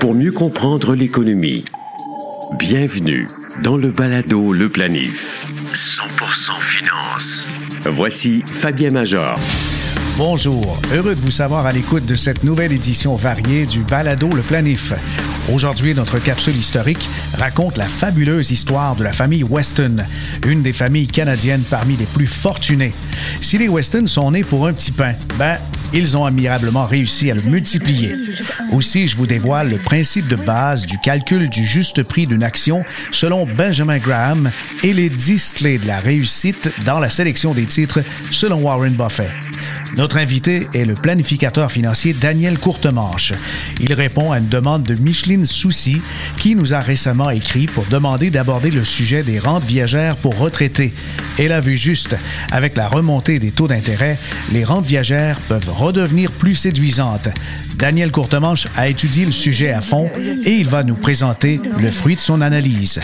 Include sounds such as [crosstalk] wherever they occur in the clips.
Pour mieux comprendre l'économie, bienvenue dans le balado Le Planif. 100% finance. Voici Fabien Major. Bonjour, heureux de vous savoir à l'écoute de cette nouvelle édition variée du balado Le Planif. Aujourd'hui, notre capsule historique raconte la fabuleuse histoire de la famille Weston, une des familles canadiennes parmi les plus fortunées. Si les Weston sont nés pour un petit pain, ben, ils ont admirablement réussi à le multiplier. Aussi, je vous dévoile le principe de base du calcul du juste prix d'une action selon Benjamin Graham et les 10 clés de la réussite dans la sélection des titres selon Warren Buffett. Notre invité est le planificateur financier Daniel Courtemanche. Il répond à une demande de Micheline Soucy qui nous a récemment écrit pour demander d'aborder le sujet des rentes viagères pour retraités. Elle a vu juste. Avec la remontée des taux d'intérêt, les rentes viagères peuvent redevenir plus séduisantes. Daniel Courtemanche a étudié le sujet à fond et il va nous présenter le fruit de son analyse.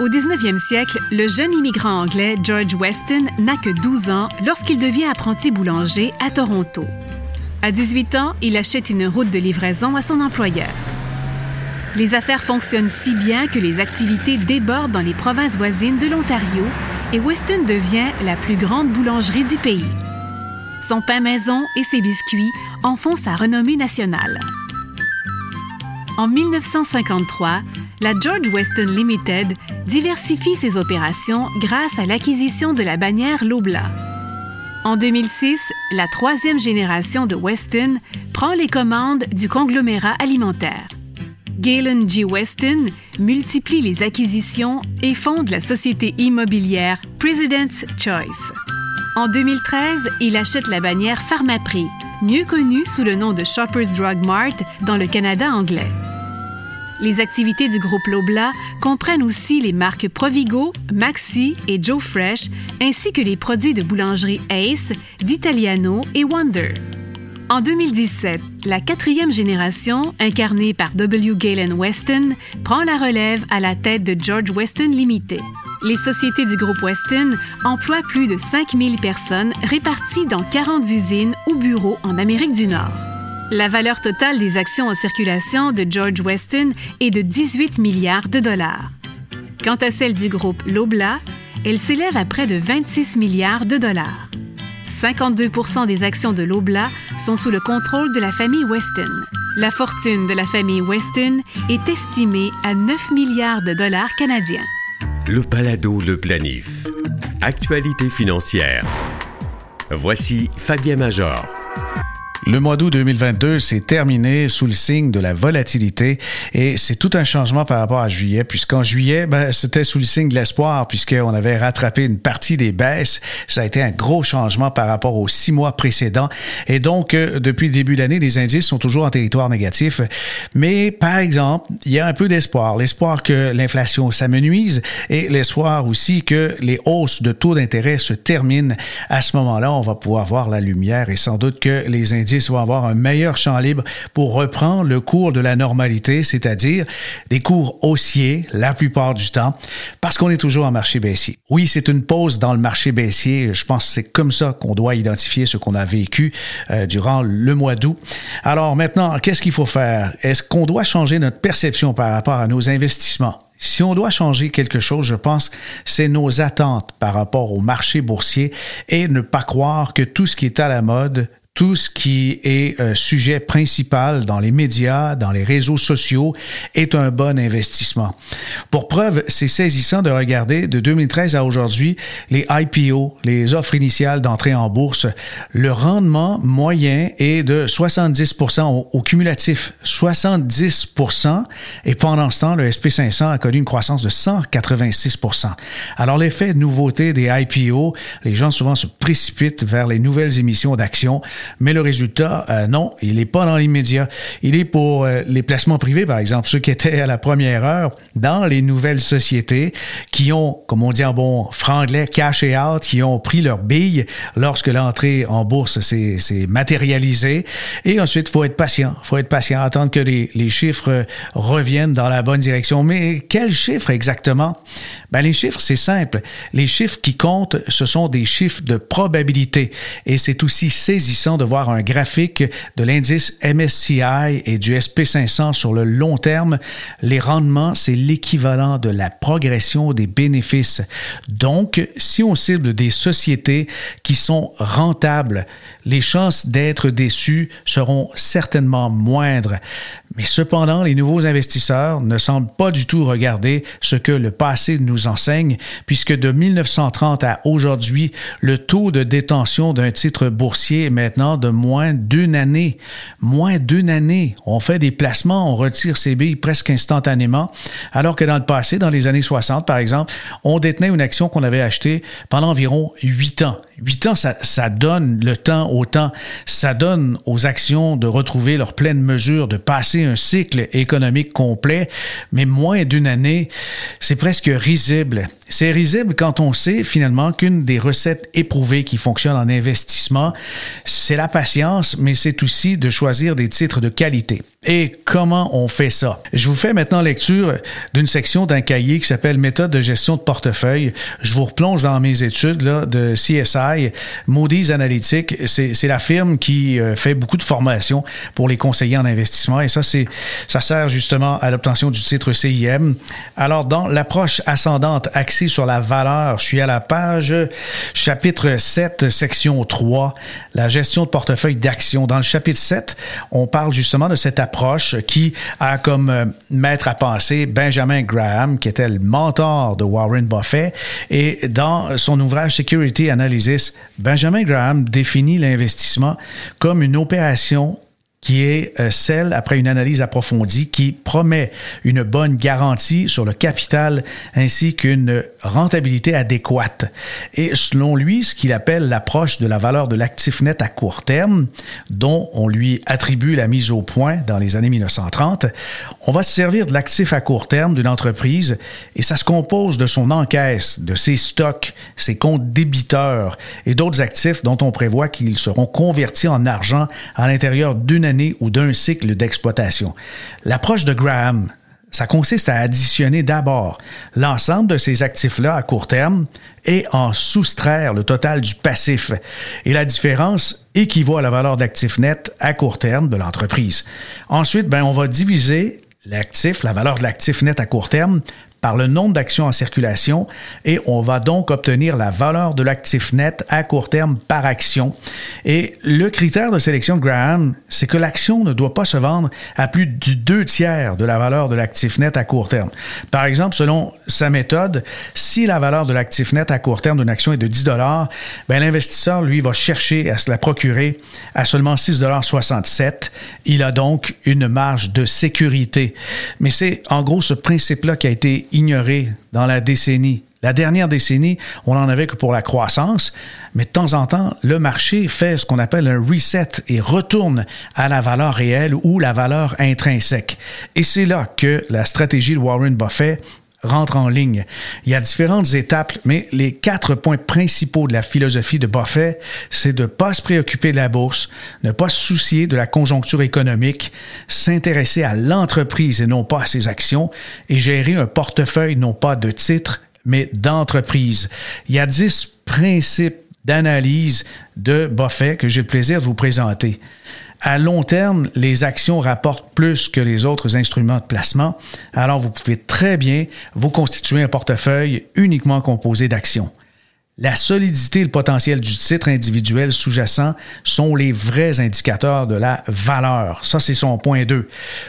Au 19e siècle, le jeune immigrant anglais George Weston n'a que 12 ans lorsqu'il devient apprenti boulanger à Toronto. À 18 ans, il achète une route de livraison à son employeur. Les affaires fonctionnent si bien que les activités débordent dans les provinces voisines de l'Ontario et Weston devient la plus grande boulangerie du pays. Son pain maison et ses biscuits en font sa renommée nationale. En 1953, la George Weston Limited diversifie ses opérations grâce à l'acquisition de la bannière Lobla. En 2006, la troisième génération de Weston prend les commandes du conglomérat alimentaire. Galen G. Weston multiplie les acquisitions et fonde la société immobilière President's Choice. En 2013, il achète la bannière Pharmaprix, mieux connue sous le nom de Shoppers Drug Mart dans le Canada anglais. Les activités du groupe Lobla comprennent aussi les marques Provigo, Maxi et Joe Fresh, ainsi que les produits de boulangerie Ace, d'Italiano et Wonder. En 2017, la quatrième génération, incarnée par W. Galen Weston, prend la relève à la tête de George Weston Limited. Les sociétés du groupe Weston emploient plus de 5000 personnes réparties dans 40 usines ou bureaux en Amérique du Nord. La valeur totale des actions en circulation de George Weston est de 18 milliards de dollars. Quant à celle du groupe Lobla, elle s'élève à près de 26 milliards de dollars. 52% des actions de Lobla sont sous le contrôle de la famille Weston. La fortune de la famille Weston est estimée à 9 milliards de dollars canadiens. Le Palado Le Planif. Actualité financière. Voici Fabien Major. Le mois d'août 2022 s'est terminé sous le signe de la volatilité et c'est tout un changement par rapport à juillet, puisqu'en juillet, ben, c'était sous le signe de l'espoir, puisqu'on avait rattrapé une partie des baisses. Ça a été un gros changement par rapport aux six mois précédents. Et donc, euh, depuis le début de l'année, les indices sont toujours en territoire négatif. Mais, par exemple, il y a un peu d'espoir. L'espoir que l'inflation s'amenuise et l'espoir aussi que les hausses de taux d'intérêt se terminent. À ce moment-là, on va pouvoir voir la lumière et sans doute que les indices vont avoir un meilleur champ libre pour reprendre le cours de la normalité, c'est-à-dire des cours haussiers la plupart du temps, parce qu'on est toujours en marché baissier. Oui, c'est une pause dans le marché baissier. Je pense que c'est comme ça qu'on doit identifier ce qu'on a vécu euh, durant le mois d'août. Alors maintenant, qu'est-ce qu'il faut faire? Est-ce qu'on doit changer notre perception par rapport à nos investissements? Si on doit changer quelque chose, je pense, c'est nos attentes par rapport au marché boursier et ne pas croire que tout ce qui est à la mode tout ce qui est euh, sujet principal dans les médias, dans les réseaux sociaux, est un bon investissement. Pour preuve, c'est saisissant de regarder de 2013 à aujourd'hui les IPO, les offres initiales d'entrée en bourse. Le rendement moyen est de 70 au, au, cumulatif. 70% et pendant ce temps, le SP500 a connu une croissance de 186% Alors l'effet de nouveauté des IPO, les gens souvent se précipitent vers les nouvelles émissions d'actions mais le résultat, euh, non, il n'est pas dans l'immédiat. Il est pour euh, les placements privés, par exemple, ceux qui étaient à la première heure dans les nouvelles sociétés qui ont, comme on dit en bon franglais, cash out, qui ont pris leur bille lorsque l'entrée en bourse s'est matérialisée. Et ensuite, il faut être patient. Il faut être patient, attendre que les, les chiffres reviennent dans la bonne direction. Mais quels chiffres exactement? Ben, les chiffres, c'est simple. Les chiffres qui comptent, ce sont des chiffres de probabilité. Et c'est aussi saisissant de voir un graphique de l'indice MSCI et du SP500 sur le long terme. Les rendements, c'est l'équivalent de la progression des bénéfices. Donc, si on cible des sociétés qui sont rentables, les chances d'être déçus seront certainement moindres. Mais cependant, les nouveaux investisseurs ne semblent pas du tout regarder ce que le passé nous enseigne, puisque de 1930 à aujourd'hui, le taux de détention d'un titre boursier est maintenant de moins d'une année. Moins d'une année. On fait des placements, on retire ses billes presque instantanément, alors que dans le passé, dans les années 60 par exemple, on détenait une action qu'on avait achetée pendant environ huit ans. Huit ans, ça, ça, donne le temps au temps, ça donne aux actions de retrouver leur pleine mesure, de passer un cycle économique complet, mais moins d'une année, c'est presque risible. C'est risible quand on sait finalement qu'une des recettes éprouvées qui fonctionnent en investissement, c'est la patience, mais c'est aussi de choisir des titres de qualité. Et comment on fait ça? Je vous fais maintenant lecture d'une section d'un cahier qui s'appelle Méthode de gestion de portefeuille. Je vous replonge dans mes études là, de CSI. Moody's Analytics, c'est la firme qui euh, fait beaucoup de formations pour les conseillers en investissement. Et ça, ça sert justement à l'obtention du titre CIM. Alors, dans l'approche ascendante axée sur la valeur, je suis à la page chapitre 7, section 3, la gestion de portefeuille d'actions. Dans le chapitre 7, on parle justement de cette approche qui a comme euh, maître à penser Benjamin Graham, qui était le mentor de Warren Buffett. Et dans son ouvrage Security Analysis, Benjamin Graham définit l'investissement comme une opération qui est euh, celle, après une analyse approfondie, qui promet une bonne garantie sur le capital ainsi qu'une rentabilité adéquate. Et selon lui, ce qu'il appelle l'approche de la valeur de l'actif net à court terme, dont on lui attribue la mise au point dans les années 1930, on va se servir de l'actif à court terme d'une entreprise et ça se compose de son encaisse, de ses stocks, ses comptes débiteurs et d'autres actifs dont on prévoit qu'ils seront convertis en argent à l'intérieur d'une ou d'un cycle d'exploitation. L'approche de Graham, ça consiste à additionner d'abord l'ensemble de ces actifs-là à court terme et en soustraire le total du passif. Et la différence équivaut à la valeur d'actif net à court terme de l'entreprise. Ensuite, ben, on va diviser l'actif, la valeur de l'actif net à court terme, par le nombre d'actions en circulation et on va donc obtenir la valeur de l'actif net à court terme par action. Et le critère de sélection de Graham, c'est que l'action ne doit pas se vendre à plus du deux tiers de la valeur de l'actif net à court terme. Par exemple, selon sa méthode, si la valeur de l'actif net à court terme d'une action est de 10 dollars, ben l'investisseur lui va chercher à se la procurer à seulement 6,67 Il a donc une marge de sécurité. Mais c'est en gros ce principe-là qui a été ignoré dans la décennie. La dernière décennie, on n'en avait que pour la croissance, mais de temps en temps, le marché fait ce qu'on appelle un reset et retourne à la valeur réelle ou la valeur intrinsèque. Et c'est là que la stratégie de Warren Buffett rentre en ligne. Il y a différentes étapes, mais les quatre points principaux de la philosophie de Buffett, c'est de ne pas se préoccuper de la bourse, ne pas se soucier de la conjoncture économique, s'intéresser à l'entreprise et non pas à ses actions, et gérer un portefeuille non pas de titres, mais d'entreprise. Il y a dix principes d'analyse de Buffett que j'ai le plaisir de vous présenter. À long terme, les actions rapportent plus que les autres instruments de placement, alors vous pouvez très bien vous constituer un portefeuille uniquement composé d'actions. La solidité et le potentiel du titre individuel sous-jacent sont les vrais indicateurs de la valeur. Ça, c'est son point 2.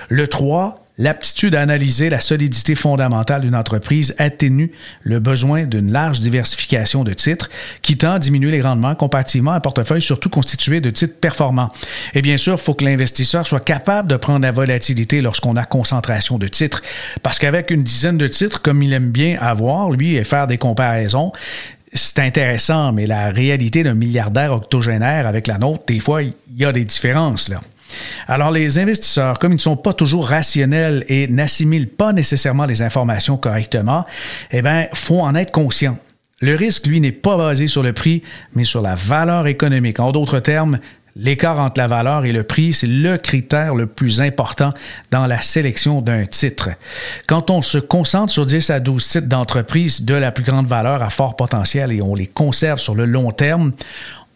Le 3, L'aptitude à analyser la solidité fondamentale d'une entreprise atténue le besoin d'une large diversification de titres qui tend à diminuer les rendements comparativement à un portefeuille surtout constitué de titres performants. Et bien sûr, il faut que l'investisseur soit capable de prendre la volatilité lorsqu'on a concentration de titres. Parce qu'avec une dizaine de titres, comme il aime bien avoir, lui, et faire des comparaisons, c'est intéressant, mais la réalité d'un milliardaire octogénaire avec la nôtre, des fois, il y a des différences. Là. Alors, les investisseurs, comme ils ne sont pas toujours rationnels et n'assimilent pas nécessairement les informations correctement, eh bien, faut en être conscient. Le risque, lui, n'est pas basé sur le prix, mais sur la valeur économique. En d'autres termes, L'écart entre la valeur et le prix, c'est le critère le plus important dans la sélection d'un titre. Quand on se concentre sur 10 à 12 titres d'entreprise de la plus grande valeur à fort potentiel et on les conserve sur le long terme,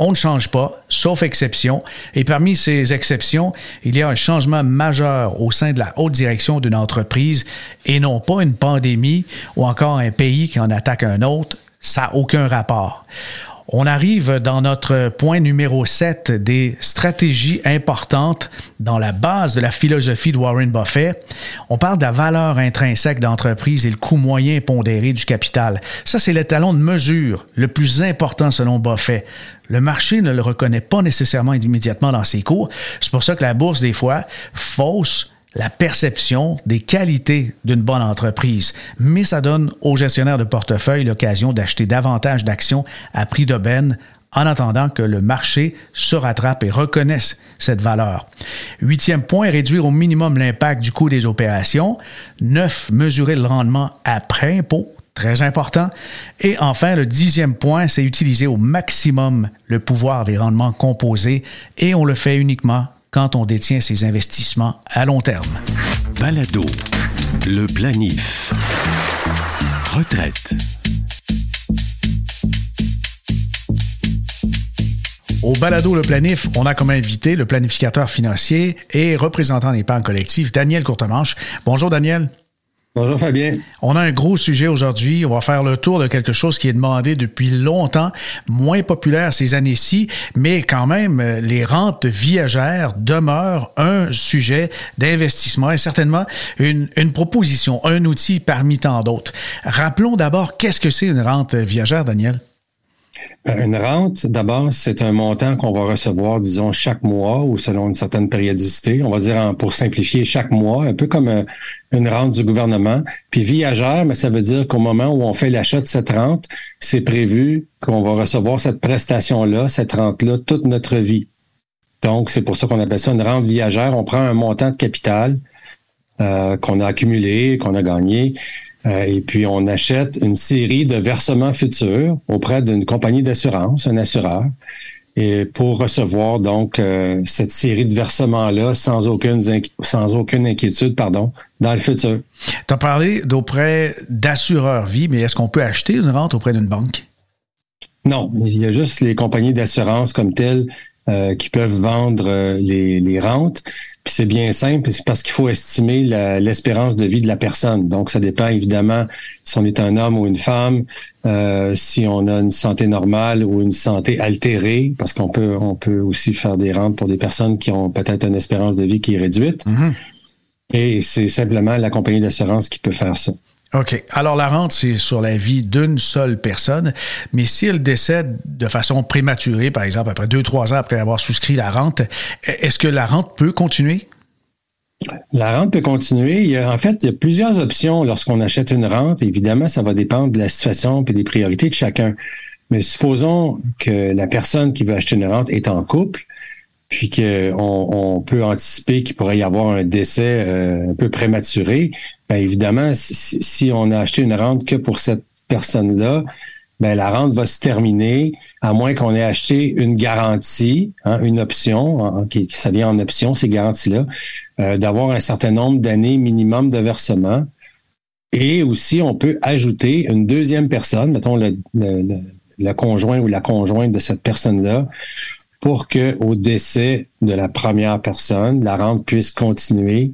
on ne change pas, sauf exception. Et parmi ces exceptions, il y a un changement majeur au sein de la haute direction d'une entreprise et non pas une pandémie ou encore un pays qui en attaque un autre. Ça n'a aucun rapport. On arrive dans notre point numéro 7 des stratégies importantes dans la base de la philosophie de Warren Buffett. On parle de la valeur intrinsèque d'entreprise et le coût moyen pondéré du capital. Ça, c'est le talon de mesure le plus important selon Buffett. Le marché ne le reconnaît pas nécessairement immédiatement dans ses cours. C'est pour ça que la bourse, des fois, fausse la perception des qualités d'une bonne entreprise, mais ça donne aux gestionnaires de portefeuille l'occasion d'acheter davantage d'actions à prix d'aubaine en attendant que le marché se rattrape et reconnaisse cette valeur. Huitième point, réduire au minimum l'impact du coût des opérations. Neuf, mesurer le rendement après impôt. Très important. Et enfin, le dixième point, c'est utiliser au maximum le pouvoir des rendements composés et on le fait uniquement quand on détient ses investissements à long terme. Balado, le planif. Retraite. Au balado Le Planif, on a comme invité le planificateur financier et représentant d'épargne collective, Daniel Courtemanche. Bonjour Daniel. Bonjour Fabien. On a un gros sujet aujourd'hui. On va faire le tour de quelque chose qui est demandé depuis longtemps, moins populaire ces années-ci, mais quand même, euh, les rentes viagères demeurent un sujet d'investissement et certainement une, une proposition, un outil parmi tant d'autres. Rappelons d'abord qu'est-ce que c'est une rente viagère, Daniel? Euh, une rente, d'abord, c'est un montant qu'on va recevoir, disons, chaque mois ou selon une certaine périodicité. On va dire, pour simplifier, chaque mois, un peu comme euh, une rente du gouvernement. Puis viagère, mais ça veut dire qu'au moment où on fait l'achat de cette rente, c'est prévu qu'on va recevoir cette prestation-là, cette rente-là, toute notre vie. Donc, c'est pour ça qu'on appelle ça une rente viagère. On prend un montant de capital euh, qu'on a accumulé, qu'on a gagné, et puis, on achète une série de versements futurs auprès d'une compagnie d'assurance, un assureur, et pour recevoir donc euh, cette série de versements-là sans aucune, sans aucune inquiétude pardon, dans le futur. Tu as parlé d'auprès d'assureurs vie, mais est-ce qu'on peut acheter une rente auprès d'une banque? Non, il y a juste les compagnies d'assurance comme telles euh, qui peuvent vendre les, les rentes. Puis c'est bien simple, c'est parce qu'il faut estimer l'espérance de vie de la personne. Donc, ça dépend évidemment si on est un homme ou une femme, euh, si on a une santé normale ou une santé altérée, parce qu'on peut, on peut aussi faire des rentes pour des personnes qui ont peut-être une espérance de vie qui est réduite. Mm-hmm. Et c'est simplement la compagnie d'assurance qui peut faire ça. OK. Alors, la rente, c'est sur la vie d'une seule personne, mais si elle décède de façon prématurée, par exemple, après deux, trois ans après avoir souscrit la rente, est-ce que la rente peut continuer? La rente peut continuer. en fait, il y a plusieurs options lorsqu'on achète une rente. Évidemment, ça va dépendre de la situation et des priorités de chacun. Mais supposons que la personne qui veut acheter une rente est en couple puis qu'on on peut anticiper qu'il pourrait y avoir un décès euh, un peu prématuré, bien évidemment, si, on a acheté une rente que pour cette personne-là, ben la rente va se terminer, à moins qu'on ait acheté une garantie, hein, une option, qui, ça vient en option, ces garanties-là, euh, d'avoir un certain nombre d'années minimum de versement. Et aussi, on peut ajouter une deuxième personne, mettons le conjoint ou la conjointe de cette personne-là, pour que au décès de la première personne, la rente puisse continuer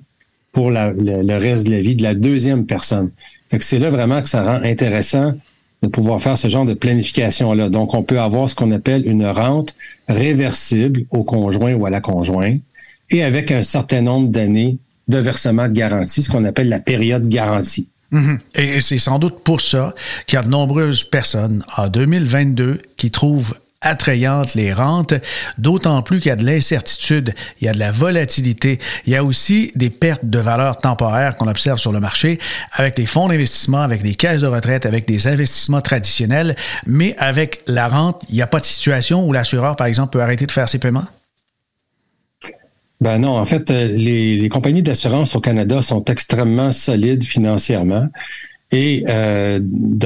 pour le, reste de la vie de la deuxième personne. c'est là vraiment que ça rend intéressant de pouvoir faire ce genre de planification-là. Donc, on peut avoir ce qu'on appelle une rente réversible au conjoint ou à la conjointe et avec un certain nombre d'années de versement de garantie, ce qu'on appelle la période garantie. Mm-hmm. Et c'est sans doute pour ça qu'il y a de nombreuses personnes en 2022 qui trouvent attrayantes les rentes, d'autant plus qu'il y a de l'incertitude, il y a de la volatilité, il y a aussi des pertes de valeur temporaires qu'on observe sur le marché avec les fonds d'investissement, avec les caisses de retraite, avec des investissements traditionnels, mais avec la rente, il n'y a pas de situation où l'assureur, par exemple, peut arrêter de faire ses paiements? Ben non, en fait, euh, les, compagnies d'assurance au Canada sont extrêmement solides financièrement. Et euh,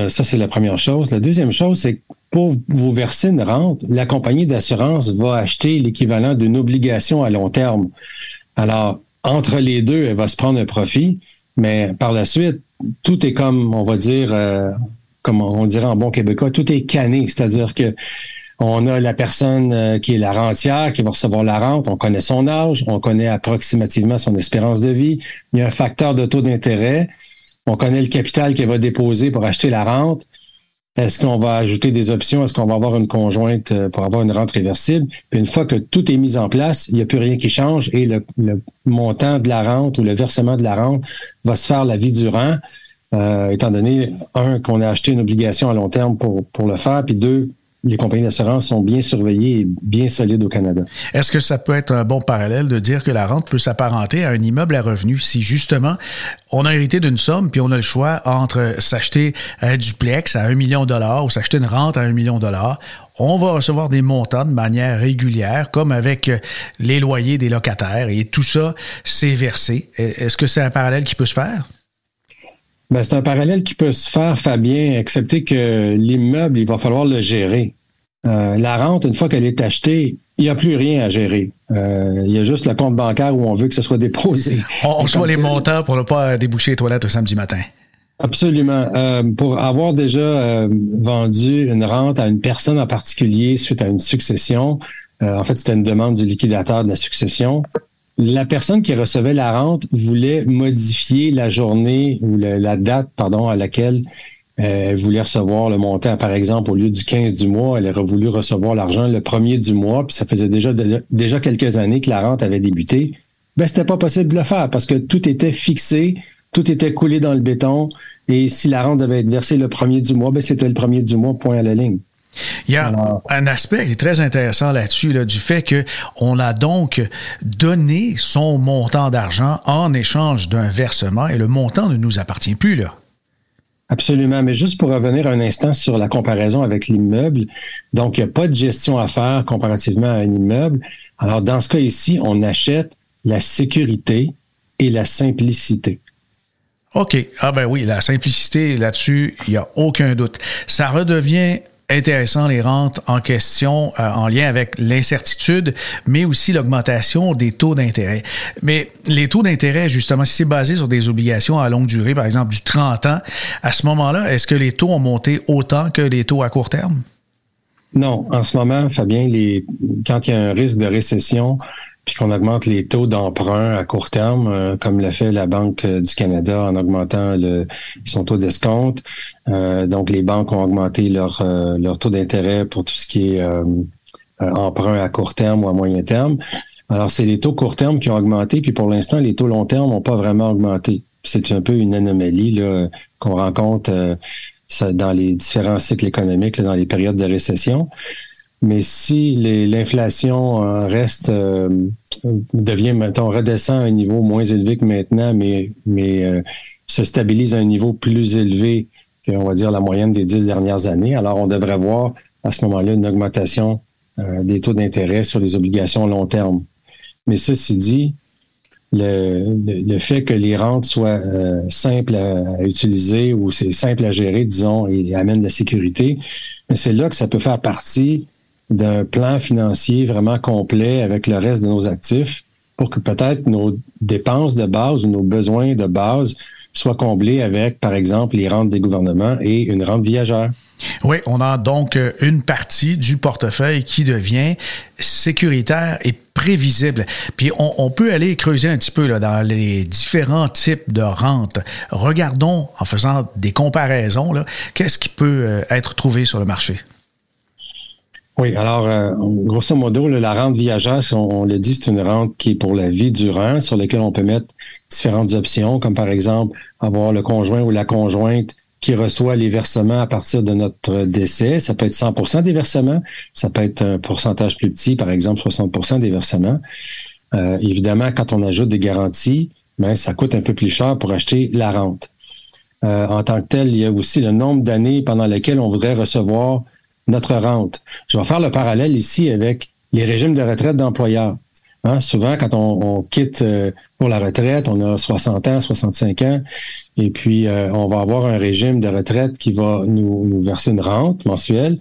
ça, c'est la première chose. La deuxième chose, c'est pour vous verser une rente, la compagnie d'assurance va acheter l'équivalent d'une obligation à long terme. Alors, entre les deux, elle va se prendre un profit, mais par la suite, tout est comme, on va dire, euh, comme on dirait en bon québécois, tout est canné. C'est-à-dire que On a la personne euh, qui est la rentière qui va recevoir la rente. On connaît son âge, on connaît approximativement son espérance de vie. Il y a un facteur de taux d'intérêt. On connaît le capital qu'elle va déposer pour acheter la rente. Est-ce qu'on va ajouter des options? Est-ce qu'on va avoir une conjointe euh, pour avoir une rente réversible? Puis une fois que tout est mis en place, il n'y a plus rien qui change et le, montant de la rente ou le versement de la rente va se faire la vie durant, euh, étant donné, un, qu'on a acheté une obligation à long terme pour, pour le faire, puis deux, les compagnies d'assurance sont bien surveillées et bien solides au Canada. Est-ce que ça peut être un bon parallèle de dire que la rente peut s'apparenter à un immeuble à revenu si justement on a hérité d'une somme puis on a le choix entre s'acheter un duplex à un million de dollars ou s'acheter une rente à un million de dollars? On va recevoir des montants de manière régulière, comme avec les loyers des locataires, et tout ça, c'est versé. Est-ce que c'est un parallèle qui peut se faire? Ben, c'est un parallèle qui peut se faire, Fabien, excepté que l'immeuble, il va falloir le gérer. Euh, la rente, une fois qu'elle est achetée, il n'y a plus rien à gérer. Euh, il y a juste le compte bancaire où on veut que ce soit déposé. On reçoit les montants pour ne pas déboucher les toilettes le samedi matin. Absolument. Euh, pour avoir déjà vendu une rente à une personne en particulier suite à une succession, en fait, c'était une demande du liquidateur de la succession la personne qui recevait la rente voulait modifier la journée ou la, date, pardon, à laquelle euh, elle voulait recevoir le montant. Par exemple, au lieu du 15 du mois, elle aurait voulu recevoir l'argent le premier du mois, puis ça faisait déjà, déjà quelques années que la rente avait débuté. Ben, c'était pas possible de le faire parce que tout était fixé, tout était coulé dans le béton. Et si la rente devait être versée le premier du mois, ben, c'était le premier du mois, point à la ligne. Il y a un aspect qui est très intéressant là-dessus, du fait qu'on a donc donné son montant d'argent en échange d'un versement et le montant ne nous appartient plus. Là. Absolument. Mais juste pour revenir un instant sur la comparaison avec l'immeuble, donc il n'y a pas de gestion à faire comparativement à un immeuble. Alors, dans ce cas ici, on achète la sécurité et la simplicité. OK. Ah ben oui, la simplicité là-dessus, il n'y a aucun doute. Ça redevient intéressant les rentes en question euh, en lien avec l'incertitude, mais aussi l'augmentation des taux d'intérêt. Mais les taux d'intérêt, justement, si c'est basé sur des obligations à longue durée, par exemple du 30 ans, à ce moment-là, est-ce que les taux ont monté autant que les taux à court terme? Non, en ce moment, Fabien, les, quand il y a un risque de récession, puis qu'on augmente les taux d'emprunt à court terme, euh, comme l'a fait la Banque du Canada en augmentant le, son taux d'escompte. Euh, donc, les banques ont augmenté leur, euh, leur taux d'intérêt pour tout ce qui est emprunt à court terme ou à moyen terme. Alors, c'est les taux court terme qui ont augmenté, puis pour l'instant, les taux long terme n'ont pas vraiment augmenté. C'est un peu une anomalie qu'on rencontre dans les différents cycles économiques, dans les périodes de récession. Mais si l'inflation euh, reste, euh, devient, mettons, redescend à un niveau moins élevé que maintenant, mais, mais euh, se stabilise à un niveau plus élevé que, on va dire, la moyenne des dix dernières années, alors on devrait voir à ce moment-là une augmentation des taux d'intérêt sur les obligations long terme. Mais ceci dit, le, le, fait que les rentes soient simples à, utiliser ou c'est simple à gérer, disons, et amène la sécurité, c'est là que ça peut faire partie d'un plan financier vraiment complet avec le reste de nos actifs pour que peut-être nos dépenses de base ou nos besoins de base soient comblés avec, par exemple, les rentes des gouvernements et une rente viagère. Oui, on a donc une partie du portefeuille qui devient sécuritaire et prévisible. Puis on, peut aller creuser un petit peu dans les différents types de rentes. Regardons, en faisant des comparaisons, qu'est-ce qui peut euh, être trouvé sur le marché? Oui, alors, euh, grosso modo, la rente viagère, on, le dit, c'est une rente qui est pour la vie durant, sur laquelle on peut mettre différentes options, comme par exemple avoir le conjoint ou la conjointe qui reçoit les versements à partir de notre décès. Ça peut être 100% des versements, ça peut être un pourcentage plus petit, par exemple 60% des versements. Euh, évidemment, quand on ajoute des garanties, ben, ça coûte un peu plus cher pour acheter la rente. Euh, en tant que tel, il y a aussi le nombre d'années pendant lesquelles on voudrait recevoir notre rente. Je vais faire le parallèle ici avec les régimes de retraite d'employeurs. Hein, souvent, quand on, quitte euh, pour la retraite, on a 60 ans, 65 ans, et puis euh, on va avoir un régime de retraite qui va nous, verser une rente mensuelle,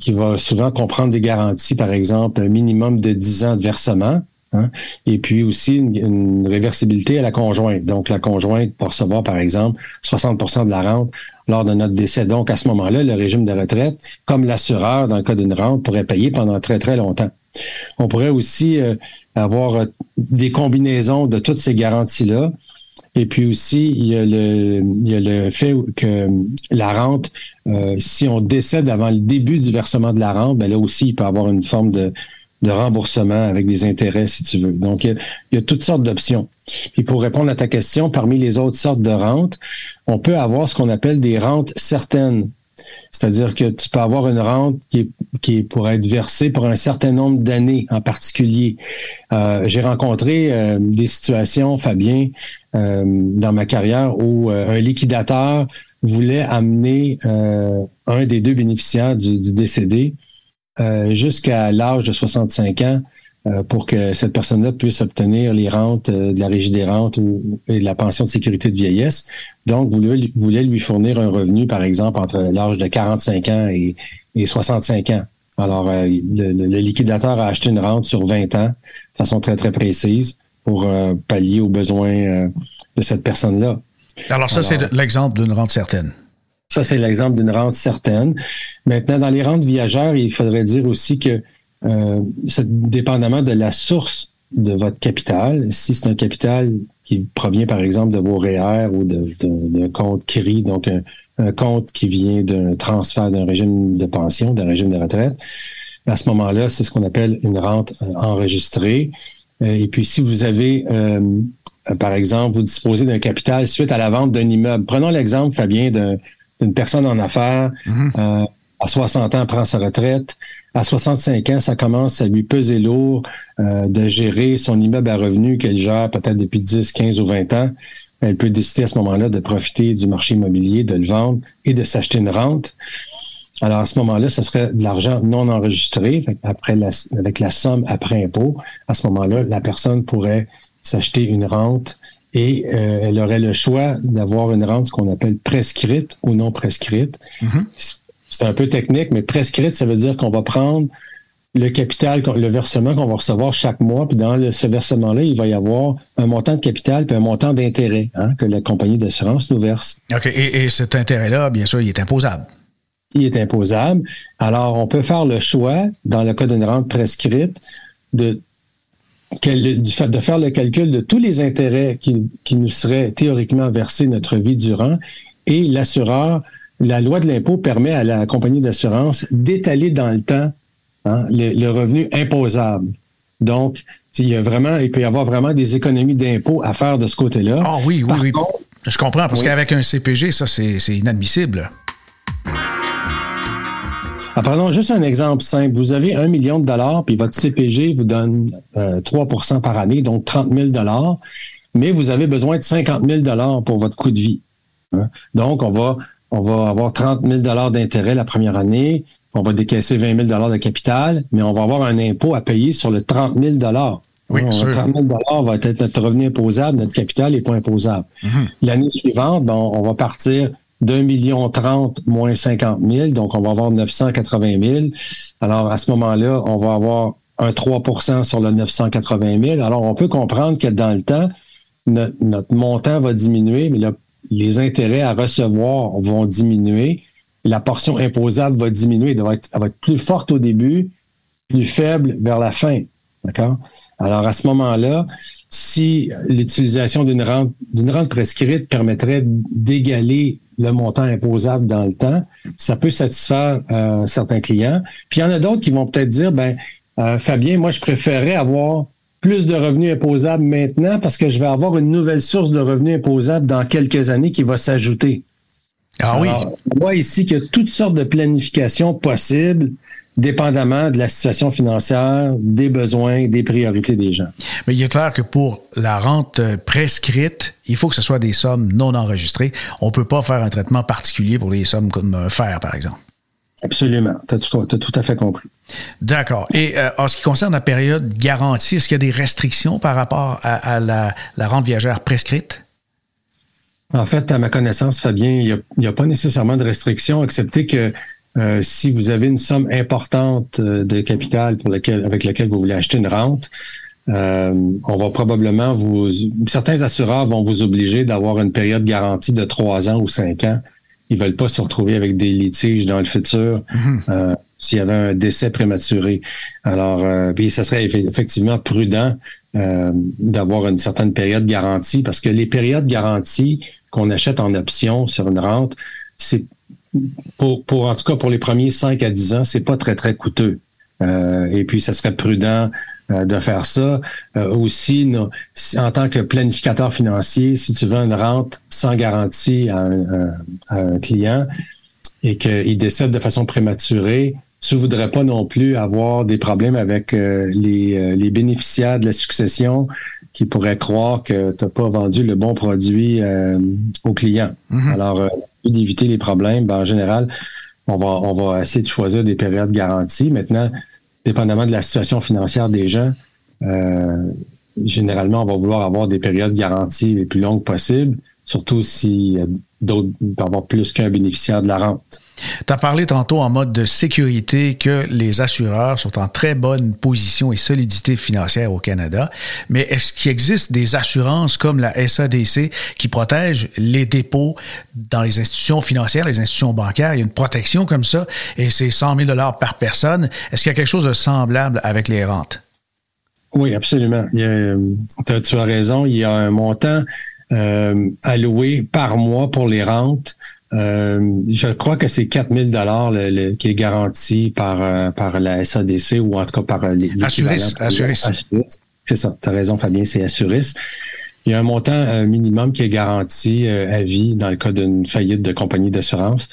qui va souvent comprendre des garanties, par exemple, un minimum de 10 ans de versement, hein, et puis aussi une, réversibilité à la conjointe. Donc, la conjointe peut recevoir, par exemple, 60% de la rente lors de notre décès. Donc, à ce moment-là, le régime de retraite, comme l'assureur dans le cas d'une rente, pourrait payer pendant très, très longtemps. On pourrait aussi euh, avoir euh, des combinaisons de toutes ces garanties-là. Et puis aussi, il y a le, fait que la rente, euh, si on décède avant le début du versement de la rente, ben là aussi, il peut avoir une forme de, de remboursement avec des intérêts, si tu veux. Donc, il y a, toutes sortes d'options. Et pour répondre à ta question, parmi les autres sortes de rentes, on peut avoir ce qu'on appelle des rentes certaines. C'est-à-dire que tu peux avoir une rente qui, qui pourrait être versée pour un certain nombre d'années en particulier. Euh, j'ai rencontré euh, des situations, Fabien, euh, dans ma carrière où un liquidateur voulait amener un des deux bénéficiaires du, du décédé jusqu'à l'âge de 65 ans euh, pour que cette personne-là puisse obtenir les rentes euh, de la régie des rentes ou et de la pension de sécurité de vieillesse. Donc, vous voulez, lui fournir un revenu, par exemple, entre l'âge de 45 ans et, 65 ans. Alors, euh, le, liquidateur a acheté une rente sur 20 ans de façon très, très précise pour pallier aux besoins de cette personne-là. Alors, ça, c'est l'exemple d'une rente certaine. Ça, c'est l'exemple d'une rente certaine. Maintenant, dans les rentes viagères, il faudrait dire aussi que euh, dépendamment de la source de votre capital, si c'est un capital qui provient par exemple de vos REER ou d'un compte CRI, donc un, compte qui vient d'un transfert d'un régime de pension, d'un régime de retraite, à ce moment-là, c'est ce qu'on appelle une rente euh, enregistrée. Euh, et puis si vous avez, euh, par exemple, vous disposez d'un capital suite à la vente d'un immeuble, prenons l'exemple, Fabien, d'une personne en affaires. Mm-hmm à 60 ans, prend sa retraite. À 65 ans, ça commence à lui peser lourd euh, de gérer son immeuble à revenus qu'elle gère peut-être depuis 10, 15 ou 20 ans. Elle peut décider à ce moment-là de profiter du marché immobilier, de le vendre et de s'acheter une rente. Alors à ce moment-là, ce serait de l'argent non enregistré, après avec la somme après impôt. À ce moment-là, la personne pourrait s'acheter une rente et euh, elle aurait le choix d'avoir une rente, qu'on appelle prescrite ou non prescrite. Mm-hmm c'est un peu technique, mais prescrite, ça veut dire qu'on va prendre le capital, le versement qu'on va recevoir chaque mois, puis dans ce versement-là, il va y avoir un montant de capital puis un montant d'intérêt hein, que la compagnie d'assurance nous verse. OK. Et, cet intérêt-là, bien sûr, il est imposable. Il est imposable. Alors, on peut faire le choix, dans le cas d'une rente prescrite, de, de faire le calcul de tous les intérêts qui, qui nous seraient théoriquement versés notre vie durant, et l'assureur la loi de l'impôt permet à la compagnie d'assurance d'étaler dans le temps hein, le, revenu imposable. Donc, il y a vraiment, il peut y avoir vraiment des économies d'impôt à faire de ce côté-là. Ah oui, oui, oui. Je comprends, parce qu'avec un CPG, ça, c'est inadmissible. Ah, prenons juste un exemple simple. Vous avez un million de dollars, puis votre CPG vous donne 3% euh, par année, donc 30 000 dollars, mais vous avez besoin de 50 000 dollars pour votre coût de vie. Hein. Donc, on va on va avoir 30 000 d'intérêt la première année, on va décaisser 20 000 de capital, mais on va avoir un impôt à payer sur le 30 000 oui, Le 30 000 va être notre revenu imposable, notre capital n'est pas imposable. Mhm. L'année suivante, ben, on va partir d'un million trente moins 50 000, donc on va avoir 980 000. Alors, à ce moment-là, on va avoir un 3% sur le 980 000. Alors, on peut comprendre que dans le temps, notre, montant va diminuer, mais le les intérêts à recevoir vont diminuer, la portion imposable va diminuer, elle va être, plus forte au début, plus faible vers la fin. D'accord? Alors, à ce moment-là, si l'utilisation d'une rente prescrite permettrait d'égaler le montant imposable dans le temps, ça peut satisfaire euh, certains clients. Puis il y en a d'autres qui vont peut-être dire, ben, euh, Fabien, moi, je préférerais avoir plus de revenus imposables maintenant parce que je vais avoir une nouvelle source de revenus imposables dans quelques années qui va s'ajouter. Ah oui. On voit ici qu'il y a toutes sortes de planifications possibles dépendamment de la situation financière, des besoins, des priorités des gens. Mais il est clair que pour la rente prescrite, il faut que ce soit des sommes non enregistrées. On ne peut pas faire un traitement particulier pour les sommes comme un fer, par exemple. Absolument. Tu as, tout à fait compris. D'accord. Et euh, en ce qui concerne la période garantie, est-ce qu'il y a des restrictions par rapport à, la, rente viagère prescrite? En fait, à ma connaissance, Fabien, il n'y a, pas nécessairement de restrictions, excepté que euh, si vous avez une somme importante euh, de capital pour avec laquelle vous voulez acheter une rente, on va probablement vous. Certains assureurs vont vous obliger d'avoir une période garantie de trois ans ou cinq ans ils veulent pas se retrouver avec des litiges dans le futur. Mm-hmm s'il y avait un décès prématuré. Alors, euh, puis ça serait effectivement prudent euh, d'avoir une certaine période garantie parce que les périodes garanties qu'on achète en option sur une rente, c'est pour, pour en tout cas pour les premiers 5 à 10 ans, c'est pas très très coûteux. Euh, et puis, ça serait prudent de faire ça. aussi, en tant que planificateur financier, si tu veux une rente sans garantie à un client et qu'il décède de façon prématurée, tu voudrais pas non plus avoir des problèmes avec euh, les, euh, les, bénéficiaires de la succession qui pourraient croire que tu n'as pas vendu le bon produit euh, au client. Mm-hmm. Alors, d'éviter les problèmes, ben, en général, on va, on va essayer de choisir des périodes garanties. Maintenant, dépendamment de la situation financière des gens, généralement, on va vouloir avoir des périodes garanties les plus longues possibles, surtout si d'autres avoir plus qu'un bénéficiaire de la rente. Tu as parlé tantôt en mode de sécurité que les assureurs sont en très bonne position et solidité financière au Canada, mais est-ce qu'il existe des assurances comme la SADC qui protègent les dépôts dans les institutions financières, les institutions bancaires? Il y a une protection comme ça et c'est 100 000 par personne. Est-ce qu'il y a quelque chose de semblable avec les rentes? Oui, absolument. tu as raison. Il y a un montant euh, alloué par mois pour les rentes euh, je crois que c'est 4000 dollars qui est garanti par euh, par la SADC ou en tout cas par euh, les Assuris, Assuris. C'est ça, tu as raison Fabien, c'est Assuris. Il y a un montant minimum qui est garanti à vie dans le cas d'une faillite de compagnie d'assurance.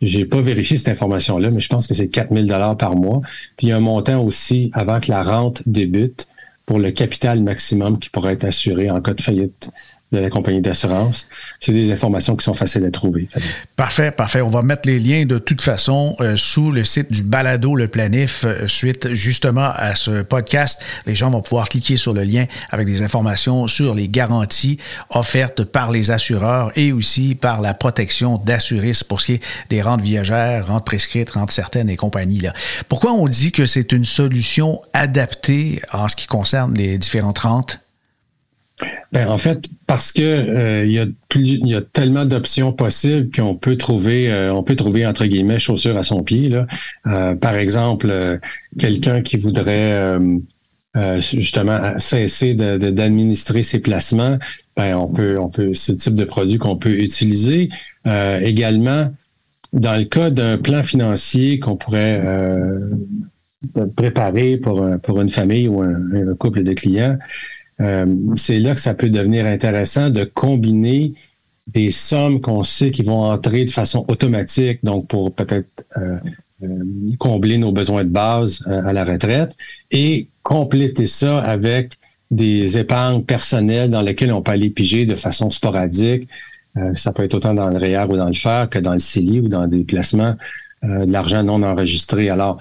J'ai pas vérifié cette information-là, mais je pense que c'est 4000 dollars par mois. Puis il y a un montant aussi avant que la rente débute pour le capital maximum qui pourrait être assuré en cas de faillite de la compagnie d'assurance. C'est des informations qui sont faciles à trouver. Parfait, parfait. On va mettre les liens de toute façon euh, sous le site du Balado Le Planif euh, suite justement à ce podcast. Les gens vont pouvoir cliquer sur le lien avec des informations sur les garanties offertes par les assureurs et aussi par la protection d'assuristes pour ce qui est des rentes viagères, rentes prescrites, rentes certaines et compagnie. Là. Pourquoi on dit que c'est une solution adaptée en ce qui concerne les différentes rentes? Ben, en fait, parce que euh, y a y a tellement d'options possibles qu'on peut trouver, euh, on peut trouver entre guillemets chaussures à son pied. Là. Euh, par exemple, quelqu'un qui voudrait justement cesser d'administrer ses placements, ben, on peut, on peut, le type de produit qu'on peut utiliser. également, dans le cas d'un plan financier qu'on pourrait préparer pour, pour une famille ou un couple de clients. Euh, c'est là que ça peut devenir intéressant de combiner des sommes qu'on sait qui vont entrer de façon automatique, donc pour peut-être euh, euh, combler nos besoins de base à la retraite, et compléter ça avec des épargnes personnelles dans lesquelles on peut aller piger de façon sporadique. ça peut être autant dans le REER ou dans le FER que dans le CELI ou dans des placements de l'argent non enregistré. Alors,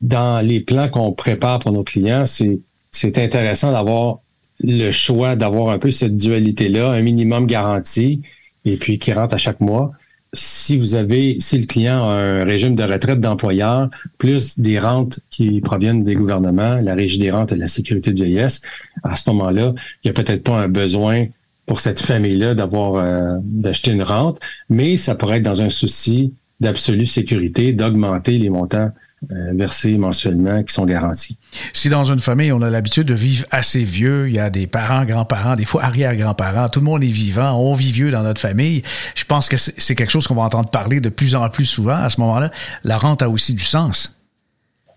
dans les plans qu'on prépare pour nos clients, c'est intéressant d'avoir le choix d'avoir un peu cette dualité-là, un minimum garanti, et puis qui rentre à chaque mois. Si vous avez, si le client a un régime de retraite d'employeur, plus des rentes qui proviennent des gouvernements, la régie des rentes et la sécurité de vieillesse, à ce moment-là, il n'y a peut-être pas un besoin pour cette famille-là d'avoir euh, d'acheter une rente, mais ça pourrait être dans un souci d'absolue sécurité, d'augmenter les montants versés mensuellement qui sont garantis. Si dans une famille, on a l'habitude de vivre assez vieux, il y a des parents, grands-parents, des fois arrière-grands-parents, tout le monde est vivant, on vit vieux dans notre famille, je pense que c'est quelque chose qu'on va entendre parler de plus en plus souvent à ce moment-là. La rente a aussi du sens.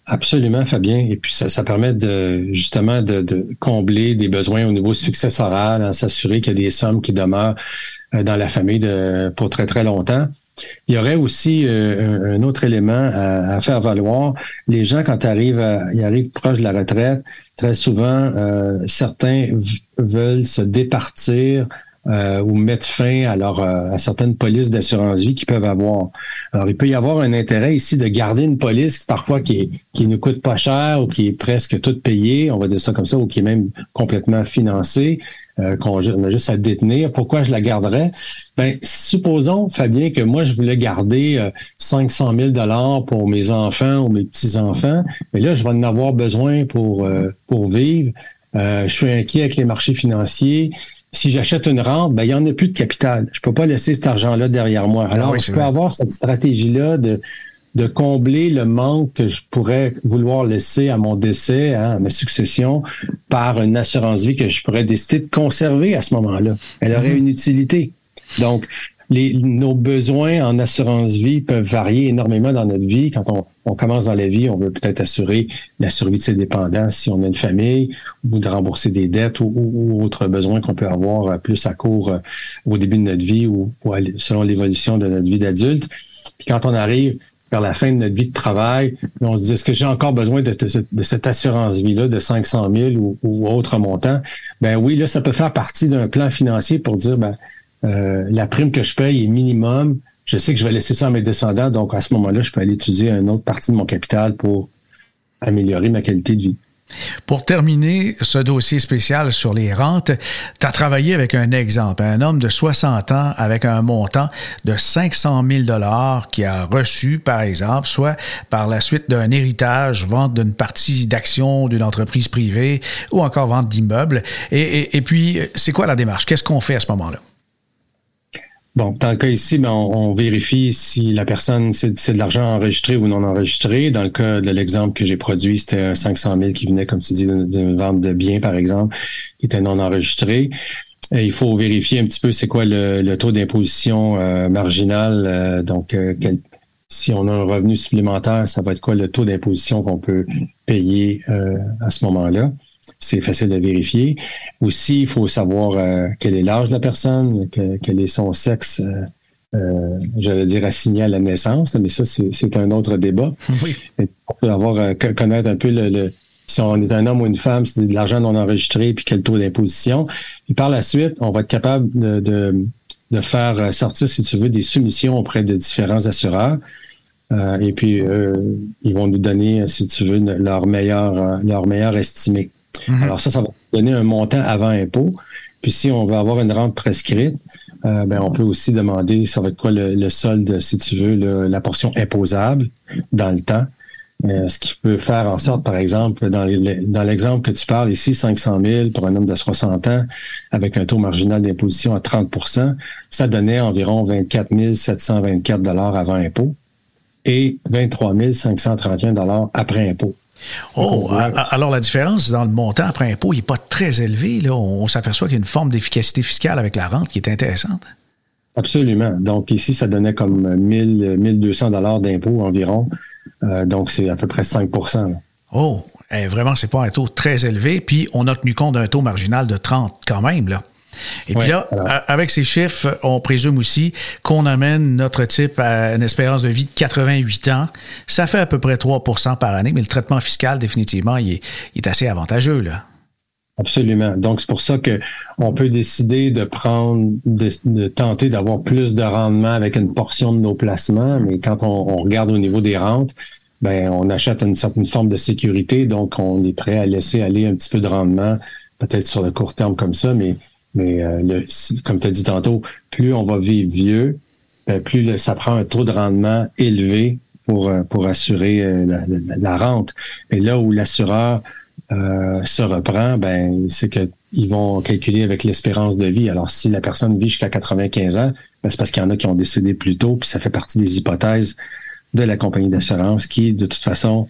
Absolument, Fabien. Et puis ça, ça permet de justement de, de, combler des besoins au niveau successoral, hein, s'assurer qu'il y a des sommes qui demeurent euh, dans la famille de, pour très très longtemps. Il y aurait aussi euh, un autre élément à, faire valoir. Les gens, quand ils arrivent, ils arrivent proche de la retraite, très souvent, euh, certains veulent se départir euh, ou mettre fin à, leur, à certaines polices d'assurance vie qu'ils peuvent avoir. Alors, il peut y avoir un intérêt ici de garder une police parfois qui, qui ne coûte pas cher ou qui est presque toute payée, on va dire ça comme ça, ou qui est même complètement financée, euh, qu'on a juste à détenir. Pourquoi je la garderais? Ben, supposons, Fabien, que moi, je voulais garder 500 000 dollars pour mes enfants ou mes petits-enfants, mais là, je vais en avoir besoin pour, euh, pour vivre. Euh, je suis inquiet avec les marchés financiers. si j'achète une rente, ben, il n'y en a plus de capital. Je ne peux pas laisser cet argent-là derrière moi. Ah Alors, je peux avoir cette stratégie-là de, de combler le manque que je pourrais vouloir laisser à mon décès, hein, à ma succession, par une assurance vie que je pourrais décider de conserver à ce moment-là. Elle aurait mhm. une utilité. Donc, les, nos besoins en assurance vie peuvent varier énormément dans notre vie. Quand on, on commence dans la vie, on veut peut-être assurer la survie de ses dépendants si on a une famille, ou de rembourser des dettes ou, ou, autres besoins qu'on peut avoir euh, plus à court euh, au début de notre vie ou, selon l'évolution de notre vie d'adulte. Puis quand on arrive vers la fin de notre vie de travail, on se dit, est-ce que j'ai encore besoin de, cette assurance vie-là de 500 000 ou, autre montant? Ben oui, là, ça peut faire partie d'un plan financier pour dire, ben, euh, la prime que je paye est minimum. Je sais que je vais laisser ça à mes descendants, donc à ce moment-là, je peux aller utiliser une autre partie de mon capital pour améliorer ma qualité de vie. Pour terminer ce dossier spécial sur les rentes, tu as travaillé avec un exemple, un homme de 60 ans avec un montant de 500 000 dollars qui a reçu, par exemple, soit par la suite d'un héritage, vente d'une partie d'actions d'une entreprise privée ou encore vente d'immeubles. Et puis, c'est quoi la démarche? Qu'est-ce qu'on fait à ce moment-là? Bon, dans le cas ici, ben, on, vérifie si la personne, c'est de l'argent enregistré ou non enregistré. Dans le cas de l'exemple que j'ai produit, c'était 500 000 qui venait, comme tu dis, d'une vente de biens, par exemple, qui était non enregistré. Il faut vérifier un petit peu c'est quoi le, taux d'imposition euh, marginal. Euh, donc, euh, si on a un revenu supplémentaire, ça va être quoi le taux d'imposition qu'on peut payer à ce moment-là c'est facile à vérifier. Aussi, il faut savoir euh, quel est l'âge de la personne, quel est son sexe, euh, euh, j'allais dire assigné à la naissance, mais ça, c'est un autre débat. [laughs] Oui. On peut avoir, connaître un peu le, si on est un homme ou une femme, c'est de l'argent non enregistré, puis quel taux d'imposition. Et par la suite, on va être capable de, de, faire sortir, si tu veux, des soumissions auprès de différents assureurs. et puis, ils vont nous donner, si tu veux, leur meilleur, leur meilleur estimé. Mhm. Alors ça, ça va donner un montant avant impôt. Puis si on veut avoir une rente prescrite, euh, ben, on peut aussi demander ça va être quoi le, solde, si tu veux, la portion imposable dans le temps. Euh, ce qui peut faire en sorte, par exemple, dans l'exemple que tu parles ici, 500 000 pour un homme de 60 ans avec un taux marginal d'imposition à 30% ça donnait environ 24 724 avant impôt et 23 531 après impôt. Oh, alors la différence dans le montant après impôt n'est pas très élevé. Là. On, s'aperçoit qu'il y a une forme d'efficacité fiscale avec la rente qui est intéressante. Absolument. Donc ici, ça donnait comme 1000, 1200 dollars d'impôt environ. Euh, donc c'est à peu près 5% Oh, eh, vraiment, c'est pas un taux très élevé. Puis on a tenu compte d'un taux marginal de 30 quand même. là. Et puis là, avec ces chiffres, on présume aussi qu'on amène notre type à une espérance de vie de 88 ans. Ça fait à peu près 3% par année, mais le traitement fiscal, définitivement, il est, assez avantageux. Là. Absolument. Donc, c'est pour ça qu'on peut décider de prendre, de, tenter d'avoir plus de rendement avec une portion de nos placements, mais quand on, regarde au niveau des rentes, ben, on achète une certaine forme de sécurité, donc on est prêt à laisser aller un petit peu de rendement, peut-être sur le court terme comme ça, mais mais euh, comme tu as dit tantôt, plus on va vivre vieux, ben, plus ça prend un taux de rendement élevé pour, euh, pour assurer euh, la, rente. Et là où l'assureur se reprend, ben c'est qu'ils vont calculer avec l'espérance de vie. Alors, si la personne vit jusqu'à 95 ans, ben, c'est parce qu'il y en a qui ont décédé plus tôt, puis ça fait partie des hypothèses de la compagnie d'assurance qui, de toute façon,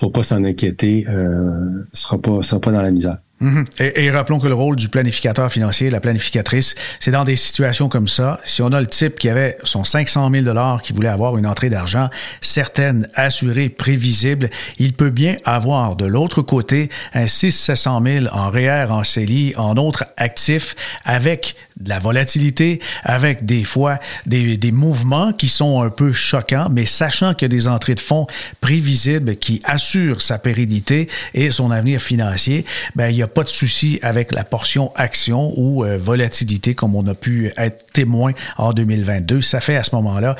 faut pas s'en inquiéter, euh, sera pas sera pas dans la misère. Mhm. et, rappelons que le rôle du planificateur financier, la planificatrice, c'est dans des situations comme ça. Si on a le type qui avait son 500 000 dollars, qui voulait avoir une entrée d'argent certaine, assurée, prévisible, il peut bien avoir de l'autre côté un 600 000 en REER, en CELI, en autres actifs, avec de la volatilité, avec des fois des, des mouvements qui sont un peu choquants, mais sachant qu'il y a des entrées de fonds prévisibles qui assurent sa pérennité et son avenir financier, ben il y a pas de souci avec la portion action ou euh, volatilité comme on a pu être témoin en 2022. Ça fait à ce moment-là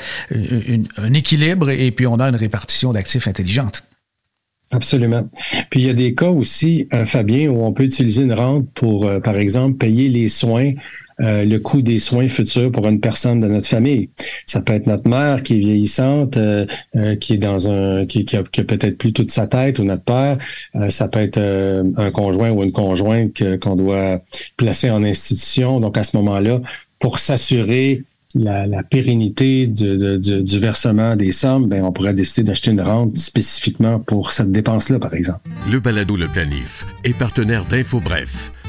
un équilibre et puis on a une répartition d'actifs intelligente. Absolument. Puis il y a des cas aussi, euh, Fabien, où on peut utiliser une rente pour, euh, par exemple, payer les soins euh, le coût des soins futurs pour une personne de notre famille. Ça peut être notre mère qui est vieillissante, euh, qui est dans un qui, qui a, peut-être plus toute sa tête ou notre père. ça peut être un conjoint ou une conjointe qu'on doit placer en institution. Donc à ce moment-là, pour s'assurer la, pérennité du versement des sommes, ben, on pourrait décider d'acheter une rente spécifiquement pour cette dépense-là, par exemple. Le balado Le Planif est partenaire d'InfoBref,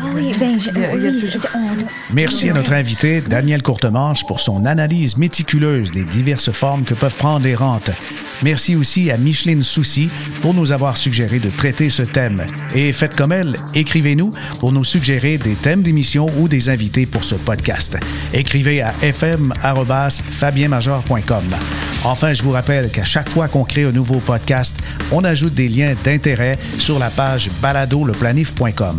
Ah ben, Merci à notre invité, Daniel Courtemanche, pour son analyse méticuleuse des diverses formes que peuvent prendre les rentes. Merci aussi à Micheline Soucy pour nous avoir suggéré de traiter ce thème. Et faites comme elle, écrivez-nous pour nous suggérer des thèmes d'émission ou des invités pour ce podcast. Écrivez à fm.fabienmajor.com. Enfin, je vous rappelle qu'à chaque fois qu'on crée un nouveau podcast, on ajoute des liens d'intérêt sur la page baladoleplanif.com.